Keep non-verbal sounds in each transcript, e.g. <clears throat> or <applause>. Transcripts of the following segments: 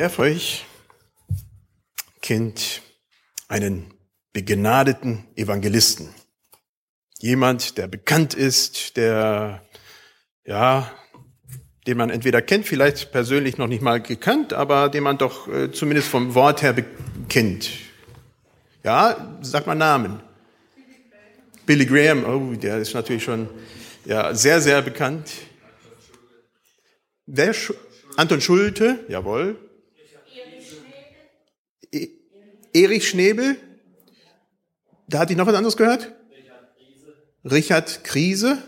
Wer von euch kennt einen begnadeten Evangelisten? Jemand, der bekannt ist, der, ja, den man entweder kennt, vielleicht persönlich noch nicht mal gekannt, aber den man doch äh, zumindest vom Wort her kennt. Ja, sag mal Namen. Billy Graham, oh, der ist natürlich schon ja, sehr, sehr bekannt. Wer? Anton Schulte, jawohl. Erich Schnebel. Da hatte ich noch was anderes gehört? Richard Krise.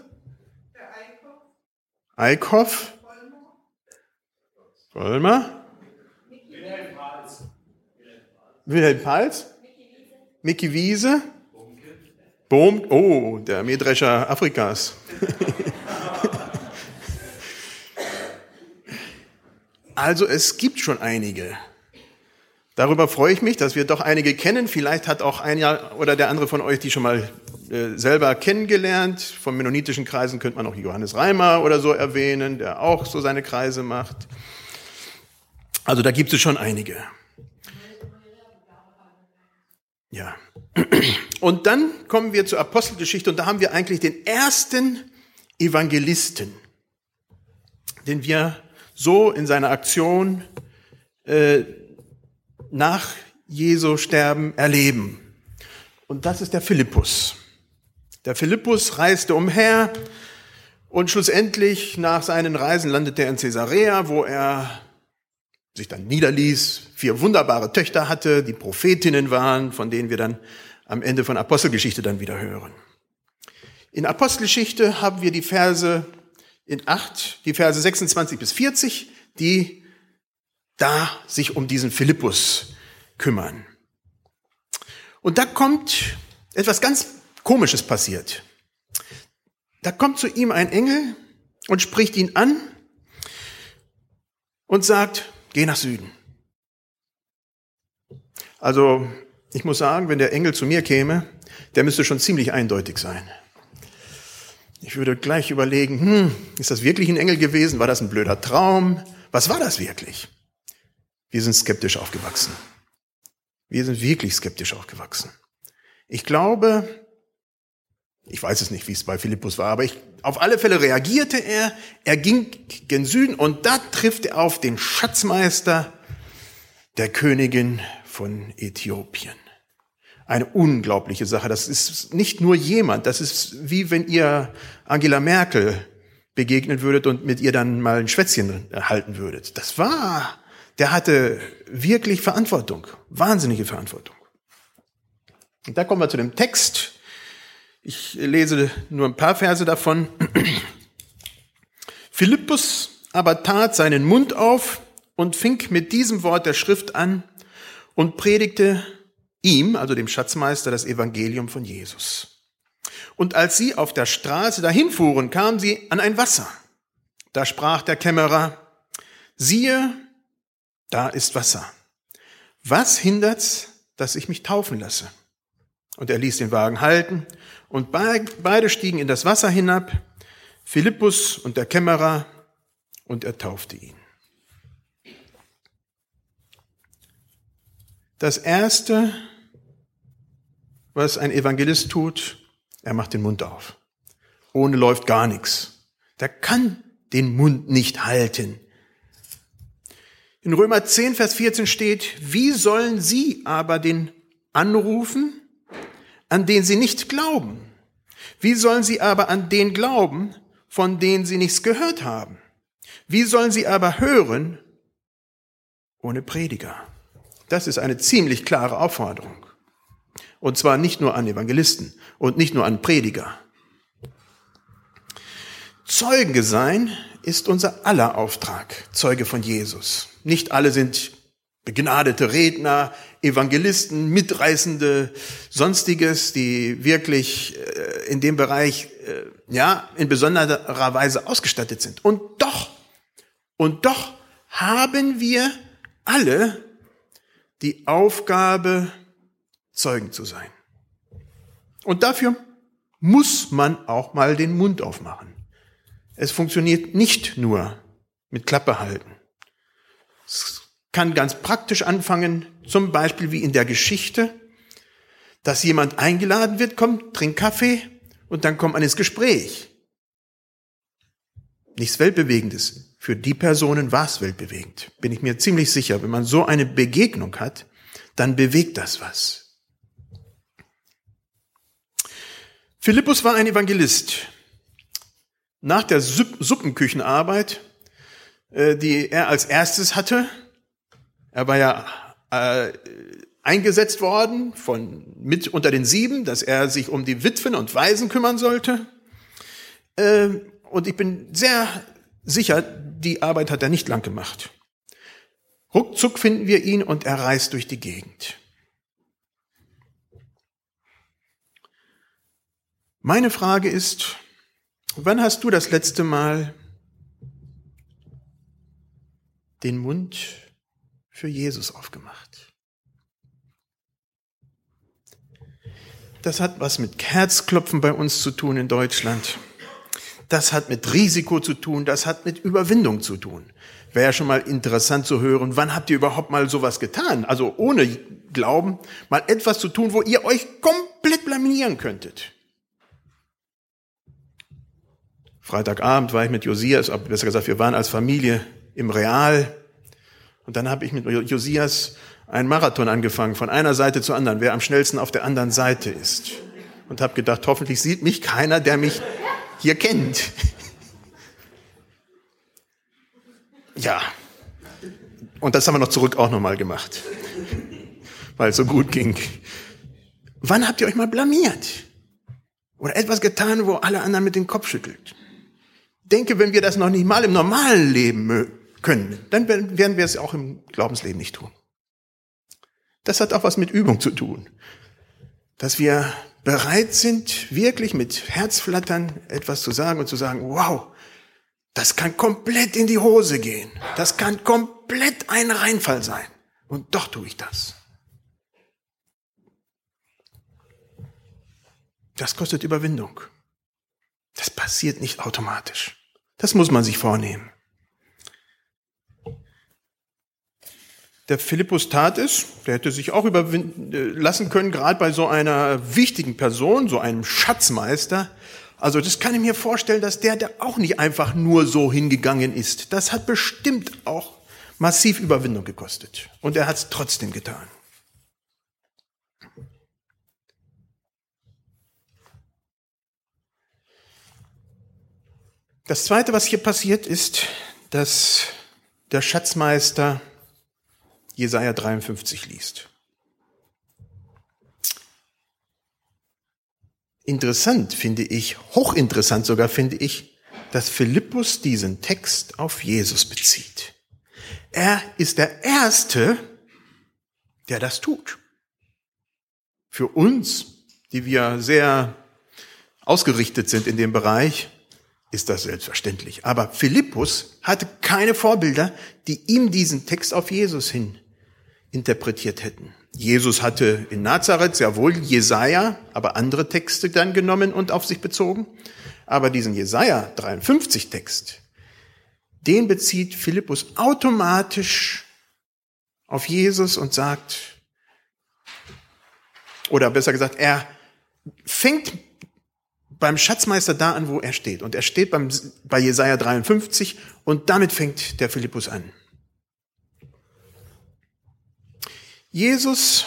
Eickhoff. Vollmer. Wilhelm Pals. Wilhelm Pals. Mickey Wiese. Bohm. Oh, der Mähdrescher Afrikas. <laughs> also es gibt schon einige. Darüber freue ich mich, dass wir doch einige kennen. Vielleicht hat auch einer oder der andere von euch die schon mal äh, selber kennengelernt. Von mennonitischen Kreisen könnte man auch Johannes Reimer oder so erwähnen, der auch so seine Kreise macht. Also da gibt es schon einige. Ja. <clears throat> Und dann kommen wir zur Apostelgeschichte und da haben wir eigentlich den ersten Evangelisten, den wir so in seiner Aktion äh, nach Jesu Sterben erleben. Und das ist der Philippus. Der Philippus reiste umher und schlussendlich nach seinen Reisen landete er in Caesarea, wo er sich dann niederließ, vier wunderbare Töchter hatte, die Prophetinnen waren, von denen wir dann am Ende von Apostelgeschichte dann wieder hören. In Apostelgeschichte haben wir die Verse in acht, die Verse 26 bis 40, die da sich um diesen Philippus kümmern. Und da kommt etwas ganz Komisches passiert. Da kommt zu ihm ein Engel und spricht ihn an und sagt, geh nach Süden. Also ich muss sagen, wenn der Engel zu mir käme, der müsste schon ziemlich eindeutig sein. Ich würde gleich überlegen, hm, ist das wirklich ein Engel gewesen? War das ein blöder Traum? Was war das wirklich? Wir sind skeptisch aufgewachsen. Wir sind wirklich skeptisch aufgewachsen. Ich glaube, ich weiß es nicht, wie es bei Philippus war, aber ich, auf alle Fälle reagierte er, er ging gen Süden und da trifft er auf den Schatzmeister der Königin von Äthiopien. Eine unglaubliche Sache. Das ist nicht nur jemand, das ist wie wenn ihr Angela Merkel begegnen würdet und mit ihr dann mal ein Schwätzchen halten würdet. Das war der hatte wirklich Verantwortung, wahnsinnige Verantwortung. Und da kommen wir zu dem Text. Ich lese nur ein paar Verse davon. <clears throat> Philippus aber tat seinen Mund auf und fing mit diesem Wort der Schrift an und predigte ihm, also dem Schatzmeister, das Evangelium von Jesus. Und als sie auf der Straße dahin fuhren, kamen sie an ein Wasser. Da sprach der Kämmerer, siehe, da ist Wasser. Was hindert's, dass ich mich taufen lasse? Und er ließ den Wagen halten und beide stiegen in das Wasser hinab, Philippus und der Kämmerer, und er taufte ihn. Das Erste, was ein Evangelist tut, er macht den Mund auf. Ohne läuft gar nichts. Der kann den Mund nicht halten. In Römer 10, Vers 14 steht, wie sollen sie aber den anrufen, an den sie nicht glauben? Wie sollen sie aber an den glauben, von denen sie nichts gehört haben? Wie sollen sie aber hören ohne Prediger? Das ist eine ziemlich klare Aufforderung. Und zwar nicht nur an Evangelisten und nicht nur an Prediger. Zeuge sein ist unser aller Auftrag, Zeuge von Jesus. Nicht alle sind begnadete Redner, Evangelisten, Mitreißende, sonstiges, die wirklich äh, in dem Bereich äh, ja in besonderer Weise ausgestattet sind. Und doch, und doch haben wir alle die Aufgabe, Zeugen zu sein. Und dafür muss man auch mal den Mund aufmachen. Es funktioniert nicht nur mit Klappe halten. Es kann ganz praktisch anfangen, zum Beispiel wie in der Geschichte, dass jemand eingeladen wird, kommt, trinkt Kaffee und dann kommt man ins Gespräch. Nichts Weltbewegendes. Für die Personen war es weltbewegend. Bin ich mir ziemlich sicher. Wenn man so eine Begegnung hat, dann bewegt das was. Philippus war ein Evangelist. Nach der Suppenküchenarbeit, äh, die er als erstes hatte, er war ja äh, eingesetzt worden von mit unter den sieben, dass er sich um die Witwen und Waisen kümmern sollte. Äh, und ich bin sehr sicher, die Arbeit hat er nicht lang gemacht. Ruckzuck finden wir ihn und er reist durch die Gegend. Meine Frage ist, wann hast du das letzte Mal den Mund für Jesus aufgemacht? Das hat was mit Herzklopfen bei uns zu tun in Deutschland. Das hat mit Risiko zu tun, das hat mit Überwindung zu tun. Wäre ja schon mal interessant zu hören, wann habt ihr überhaupt mal sowas getan? Also ohne Glauben, mal etwas zu tun, wo ihr euch komplett blamieren könntet. Freitagabend war ich mit Josias, besser gesagt, wir waren als Familie im Real. Und dann habe ich mit Josias einen Marathon angefangen, von einer Seite zur anderen, wer am schnellsten auf der anderen Seite ist. Und habe gedacht, hoffentlich sieht mich keiner, der mich hier kennt. <laughs> Ja. Und das haben wir noch zurück auch nochmal gemacht. Weil es so gut ging. Wann habt ihr euch mal blamiert? Oder etwas getan, wo alle anderen mit dem Kopf schüttelt? Denke, wenn wir das noch nicht mal im normalen Leben können, dann werden wir es auch im Glaubensleben nicht tun. Das hat auch was mit Übung zu tun. Dass wir bereit sind, wirklich mit Herzflattern etwas zu sagen und zu sagen, wow, das kann komplett in die Hose gehen. Das kann komplett ein Reinfall sein. Und doch tue ich das. Das kostet Überwindung. Das passiert nicht automatisch. Das muss man sich vornehmen. Der Philippus tat es, der hätte sich auch überwinden äh, lassen können, gerade bei so einer wichtigen Person, so einem Schatzmeister. Also das kann ich mir vorstellen, dass der, der auch nicht einfach nur so hingegangen ist. Das hat bestimmt auch massiv Überwindung gekostet. Und er hat es trotzdem getan. Das Zweite, was hier passiert, ist, dass der Schatzmeister Jesaja 53 liest. Interessant finde ich, hochinteressant sogar finde ich, dass Philippus diesen Text auf Jesus bezieht. Er ist der Erste, der das tut. Für uns, die wir sehr ausgerichtet sind in dem Bereich, ist das selbstverständlich. Aber Philippus hatte keine Vorbilder, die ihm diesen Text auf Jesus hin interpretiert hätten. Jesus hatte in Nazareth sehr wohl Jesaja, aber andere Texte dann genommen und auf sich bezogen. Aber diesen Jesaja 53 Text, den bezieht Philippus automatisch auf Jesus und sagt, oder besser gesagt, er fängt beim Schatzmeister da an, wo er steht. Und er steht beim, bei Jesaja 53 und damit fängt der Philippus an. Jesus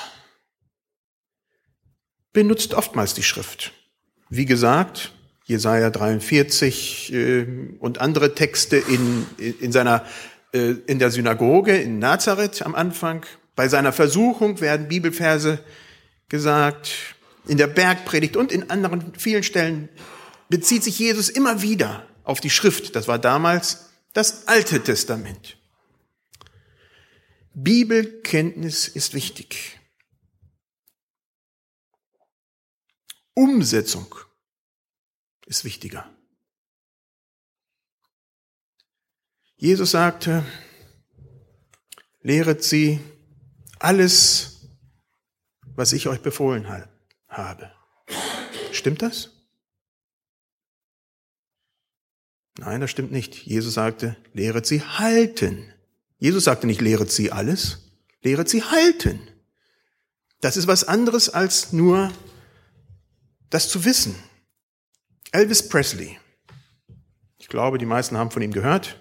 benutzt oftmals die Schrift. Wie gesagt, Jesaja 43 äh, und andere Texte in, in seiner, äh, in der Synagoge in Nazareth am Anfang. Bei seiner Versuchung werden Bibelverse gesagt. In der Bergpredigt und in anderen vielen Stellen bezieht sich Jesus immer wieder auf die Schrift. Das war damals das Alte Testament. Bibelkenntnis ist wichtig. Umsetzung ist wichtiger. Jesus sagte, lehret sie alles, was ich euch befohlen habe. Stimmt das? Nein, das stimmt nicht. Jesus sagte, lehret sie halten Jesus sagte nicht, lehret sie alles, lehret sie halten. Das ist was anderes als nur das zu wissen. Elvis Presley. Ich glaube, die meisten haben von ihm gehört.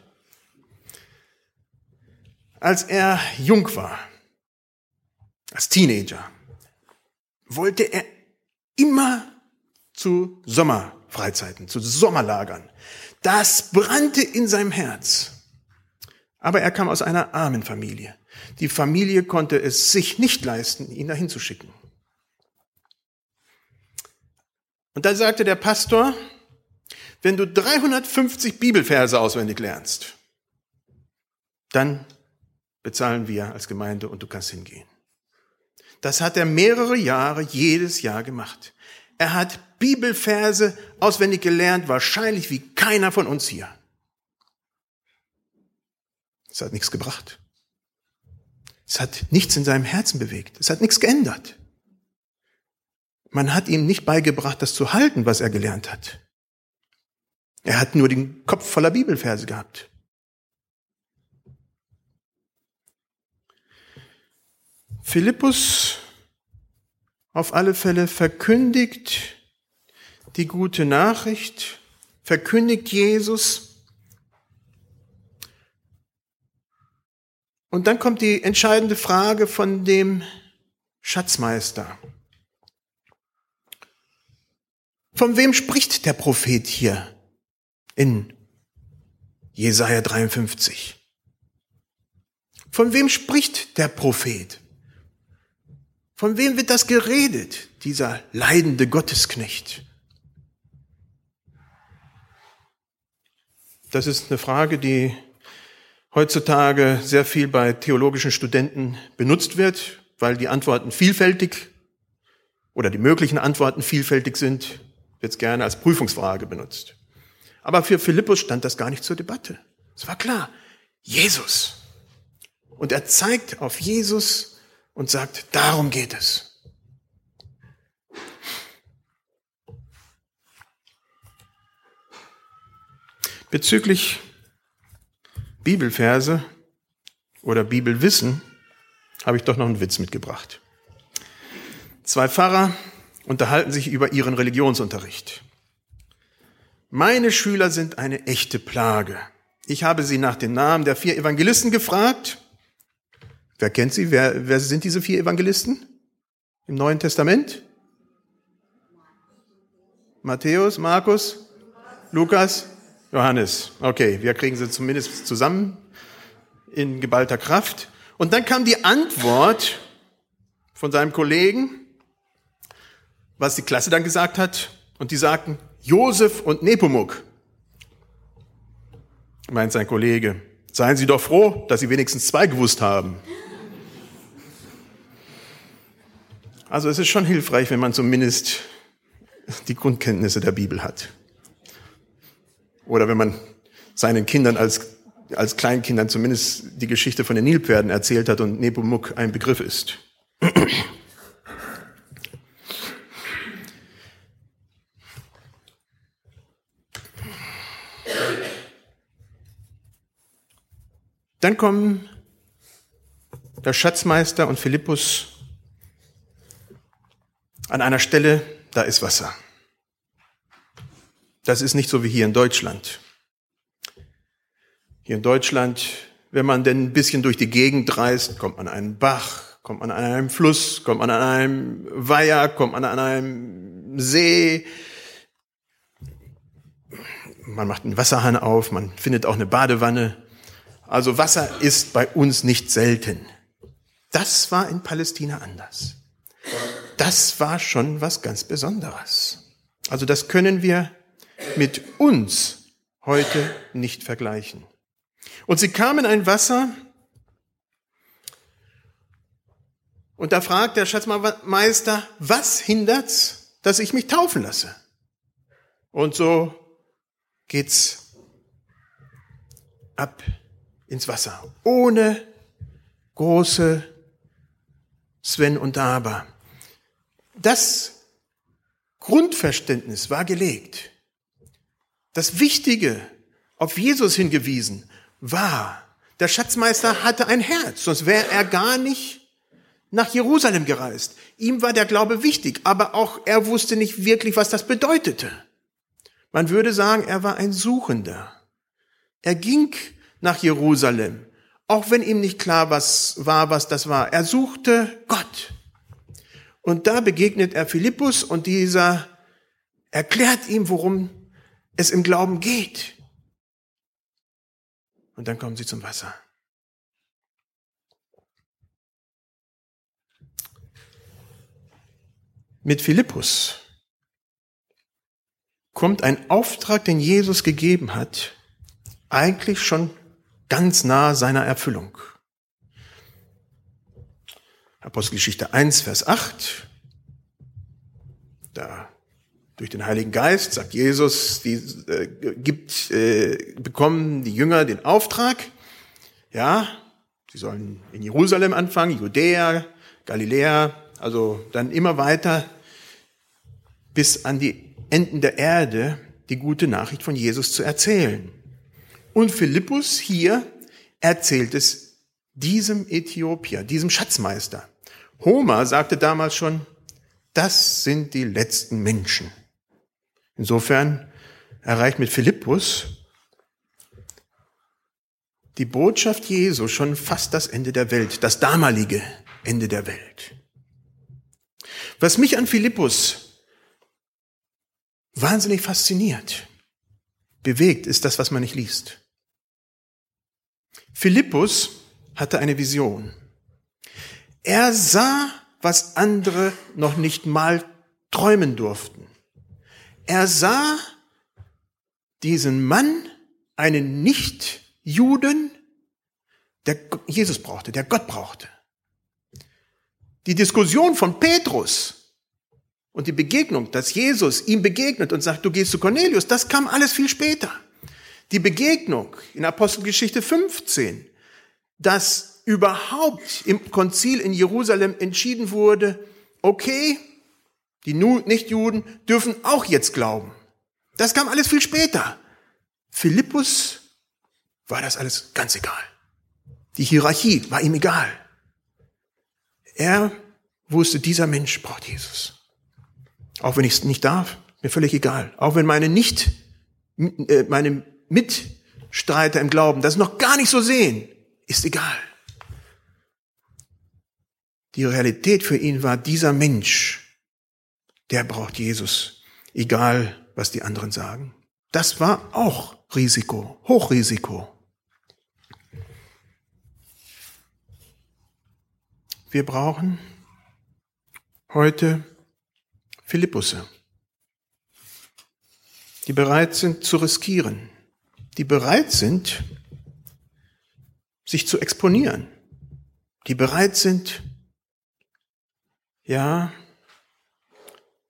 Als er jung war, als Teenager, wollte er immer zu Sommerfreizeiten, zu Sommerlagern. Das brannte in seinem Herz. Aber er kam aus einer armen Familie. Die Familie konnte es sich nicht leisten, ihn dahin zu schicken. Und da sagte der Pastor, wenn du 350 Bibelverse auswendig lernst, dann bezahlen wir als Gemeinde und du kannst hingehen. Das hat er mehrere Jahre jedes Jahr gemacht. Er hat Bibelverse auswendig gelernt, wahrscheinlich wie keiner von uns hier. Es hat nichts gebracht. Es hat nichts in seinem Herzen bewegt. Es hat nichts geändert. Man hat ihm nicht beigebracht, das zu halten, was er gelernt hat. Er hat nur den Kopf voller Bibelverse gehabt. Philippus auf alle Fälle verkündigt die gute Nachricht, verkündigt Jesus. Und dann kommt die entscheidende Frage von dem Schatzmeister. Von wem spricht der Prophet hier in Jesaja 53? Von wem spricht der Prophet? Von wem wird das geredet, dieser leidende Gottesknecht? Das ist eine Frage, die heutzutage sehr viel bei theologischen Studenten benutzt wird, weil die Antworten vielfältig oder die möglichen Antworten vielfältig sind, wird es gerne als Prüfungsfrage benutzt. Aber für Philippus stand das gar nicht zur Debatte. Es war klar, Jesus. Und er zeigt auf Jesus und sagt, darum geht es. Bezüglich Bibelverse oder Bibelwissen habe ich doch noch einen Witz mitgebracht. Zwei Pfarrer unterhalten sich über ihren Religionsunterricht. Meine Schüler sind eine echte Plage. Ich habe sie nach den Namen der vier Evangelisten gefragt Wer kennt sie? Wer, wer sind diese vier Evangelisten im Neuen Testament? Matthäus, Markus, Lukas, Johannes. Okay, wir kriegen sie zumindest zusammen in geballter Kraft. Und dann kam die Antwort von seinem Kollegen, was die Klasse dann gesagt hat. Und die sagten, Josef und Nepomuk, meint sein Kollege. Seien Sie doch froh, dass Sie wenigstens zwei gewusst haben. Also es ist schon hilfreich, wenn man zumindest die Grundkenntnisse der Bibel hat. Oder wenn man seinen Kindern als, als Kleinkindern zumindest die Geschichte von den Nilpferden erzählt hat und Nepomuk ein Begriff ist. Dann kommen der Schatzmeister und Philippus an einer Stelle, da ist Wasser. Das ist nicht so wie hier in Deutschland. Hier in Deutschland, wenn man denn ein bisschen durch die Gegend reist, kommt man an einen Bach, kommt man an einem Fluss, kommt man an einem Weiher, kommt man an einem See. Man macht einen Wasserhahn auf, man findet auch eine Badewanne. Also Wasser ist bei uns nicht selten. Das war in Palästina anders das war schon was ganz Besonderes. Also das können wir mit uns heute nicht vergleichen. Und sie kamen ein Wasser, und da fragt der Schatzmeister, was hindert's, dass ich mich taufen lasse? Und so geht's ab ins Wasser, ohne große Sven und Aber. Das Grundverständnis war gelegt. Das Wichtige, auf Jesus hingewiesen, war, Der Schatzmeister hatte ein Herz, sonst wäre er gar nicht nach Jerusalem gereist. Ihm war der Glaube wichtig, aber auch er wusste nicht wirklich, was das bedeutete. Man würde sagen, er war ein Suchender. Er ging nach Jerusalem, auch wenn ihm nicht klar was war, was das war. Er suchte Gott. Und da begegnet er Philippus und dieser erklärt ihm, worum es im Glauben geht. Und dann kommen sie zum Wasser. Mit Philippus kommt ein Auftrag, den Jesus gegeben hat, eigentlich schon ganz nah seiner Erfüllung. Apostelgeschichte 1, Vers 8. Da durch den Heiligen Geist sagt Jesus, die äh, gibt, äh, bekommen die Jünger den Auftrag, ja, sie sollen in Jerusalem anfangen, Judäa, Galiläa, also dann immer weiter bis an die Enden der Erde die gute Nachricht von Jesus zu erzählen. Und Philippus hier erzählt es diesem Äthiopier, diesem Schatzmeister. Homer sagte damals schon, das sind die letzten Menschen. Insofern erreicht mit Philippus die Botschaft Jesu schon fast das Ende der Welt, das damalige Ende der Welt. Was mich an Philippus wahnsinnig fasziniert, bewegt, ist das, was man nicht liest. Philippus hatte eine Vision. Er sah, was andere noch nicht mal träumen durften. Er sah diesen Mann, einen Nicht-Juden, der Jesus brauchte, der Gott brauchte. Die Diskussion von Petrus und die Begegnung, dass Jesus ihm begegnet und sagt, du gehst zu Cornelius, das kam alles viel später. Die Begegnung in Apostelgeschichte 15, dass überhaupt im Konzil in Jerusalem entschieden wurde, okay, die Nichtjuden dürfen auch jetzt glauben. Das kam alles viel später. Philippus war das alles ganz egal. Die Hierarchie war ihm egal. Er wusste, dieser Mensch braucht Jesus. Auch wenn ich es nicht darf, mir völlig egal. Auch wenn meine nicht, äh, meine Mitstreiter im Glauben das noch gar nicht so sehen, ist egal. Die Realität für ihn war, dieser Mensch der braucht Jesus, egal was die anderen sagen. Das war auch Risiko, Hochrisiko. Wir brauchen heute Philippusse, die bereit sind zu riskieren, die bereit sind, sich zu exponieren, die bereit sind, ja,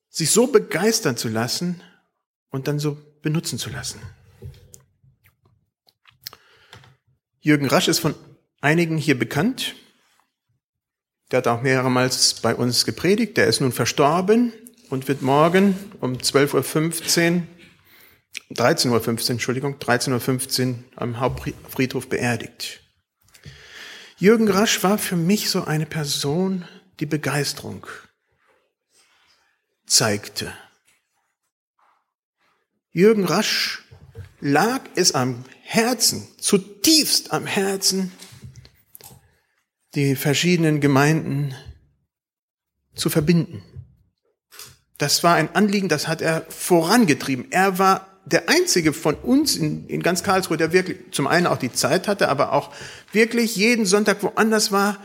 sich so begeistern zu lassen und dann so benutzen zu lassen. Jürgen Rasch ist von einigen hier bekannt. Der hat auch mehrmals bei uns gepredigt. Der ist nun verstorben und wird morgen um 12.15 Uhr, 13.15 Uhr, Entschuldigung, 13.15 Uhr am Hauptfriedhof beerdigt. Jürgen Rasch war für mich so eine Person, die Begeisterung zeigte. Jürgen Rasch lag es am Herzen, zutiefst am Herzen, die verschiedenen Gemeinden zu verbinden. Das war ein Anliegen, das hat er vorangetrieben. Er war der einzige von uns in, in ganz Karlsruhe, der wirklich zum einen auch die Zeit hatte, aber auch wirklich jeden Sonntag woanders war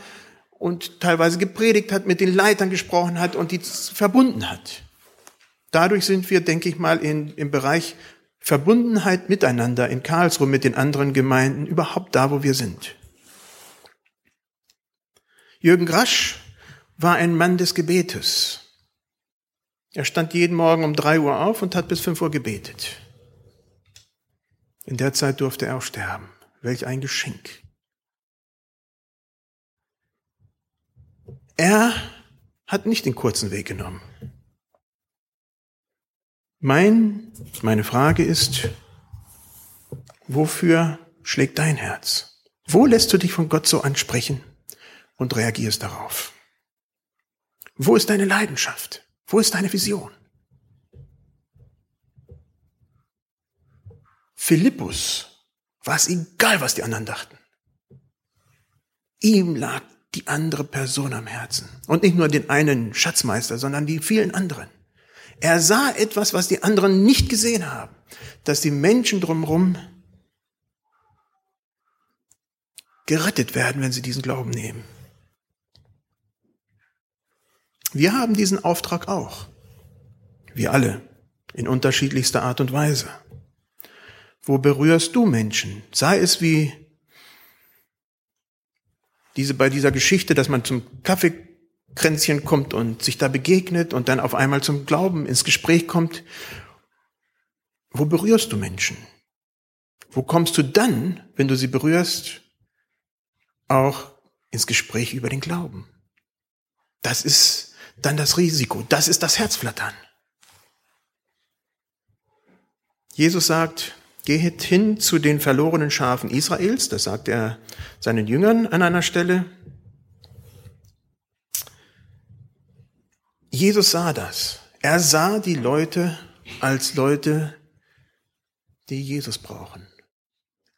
und teilweise gepredigt hat, mit den Leitern gesprochen hat und die verbunden hat. Dadurch sind wir, denke ich mal, in, im Bereich Verbundenheit miteinander in Karlsruhe mit den anderen Gemeinden überhaupt da, wo wir sind. Jürgen Grasch war ein Mann des Gebetes. Er stand jeden Morgen um drei Uhr auf und hat bis fünf Uhr gebetet. In der Zeit durfte er auch sterben. Welch ein Geschenk. Er hat nicht den kurzen Weg genommen. Mein, meine Frage ist, wofür schlägt dein Herz? Wo lässt du dich von Gott so ansprechen und reagierst darauf? Wo ist deine Leidenschaft? Wo ist deine Vision? Philippus war es egal, was die anderen dachten. Ihm lag die andere Person am Herzen. Und nicht nur den einen Schatzmeister, sondern die vielen anderen. Er sah etwas, was die anderen nicht gesehen haben. Dass die Menschen drumherum gerettet werden, wenn sie diesen Glauben nehmen. Wir haben diesen Auftrag auch. Wir alle. In unterschiedlichster Art und Weise. Wo berührst du Menschen? Sei es wie diese, bei dieser Geschichte, dass man zum Kaffeekränzchen kommt und sich da begegnet und dann auf einmal zum Glauben ins Gespräch kommt. Wo berührst du Menschen? Wo kommst du dann, wenn du sie berührst, auch ins Gespräch über den Glauben? Das ist dann das Risiko. Das ist das Herzflattern. Jesus sagt, Geht hin zu den verlorenen Schafen Israels, das sagt er seinen Jüngern an einer Stelle. Jesus sah das. Er sah die Leute als Leute, die Jesus brauchen.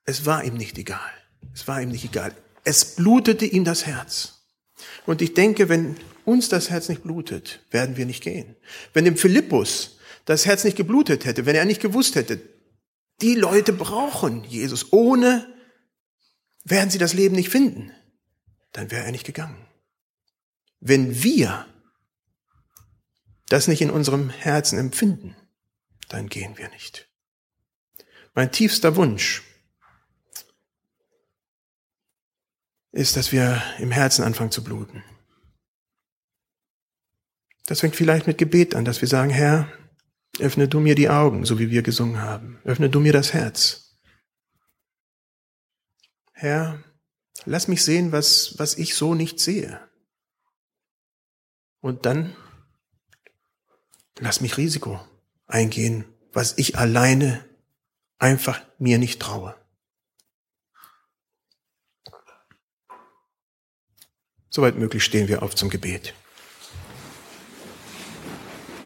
Es war ihm nicht egal. Es war ihm nicht egal. Es blutete ihm das Herz. Und ich denke, wenn uns das Herz nicht blutet, werden wir nicht gehen. Wenn dem Philippus das Herz nicht geblutet hätte, wenn er nicht gewusst hätte, die Leute brauchen Jesus. Ohne werden sie das Leben nicht finden. Dann wäre er nicht gegangen. Wenn wir das nicht in unserem Herzen empfinden, dann gehen wir nicht. Mein tiefster Wunsch ist, dass wir im Herzen anfangen zu bluten. Das fängt vielleicht mit Gebet an, dass wir sagen, Herr, Öffne du mir die Augen, so wie wir gesungen haben. Öffne du mir das Herz. Herr, lass mich sehen, was, was ich so nicht sehe. Und dann lass mich Risiko eingehen, was ich alleine einfach mir nicht traue. Soweit möglich stehen wir auf zum Gebet.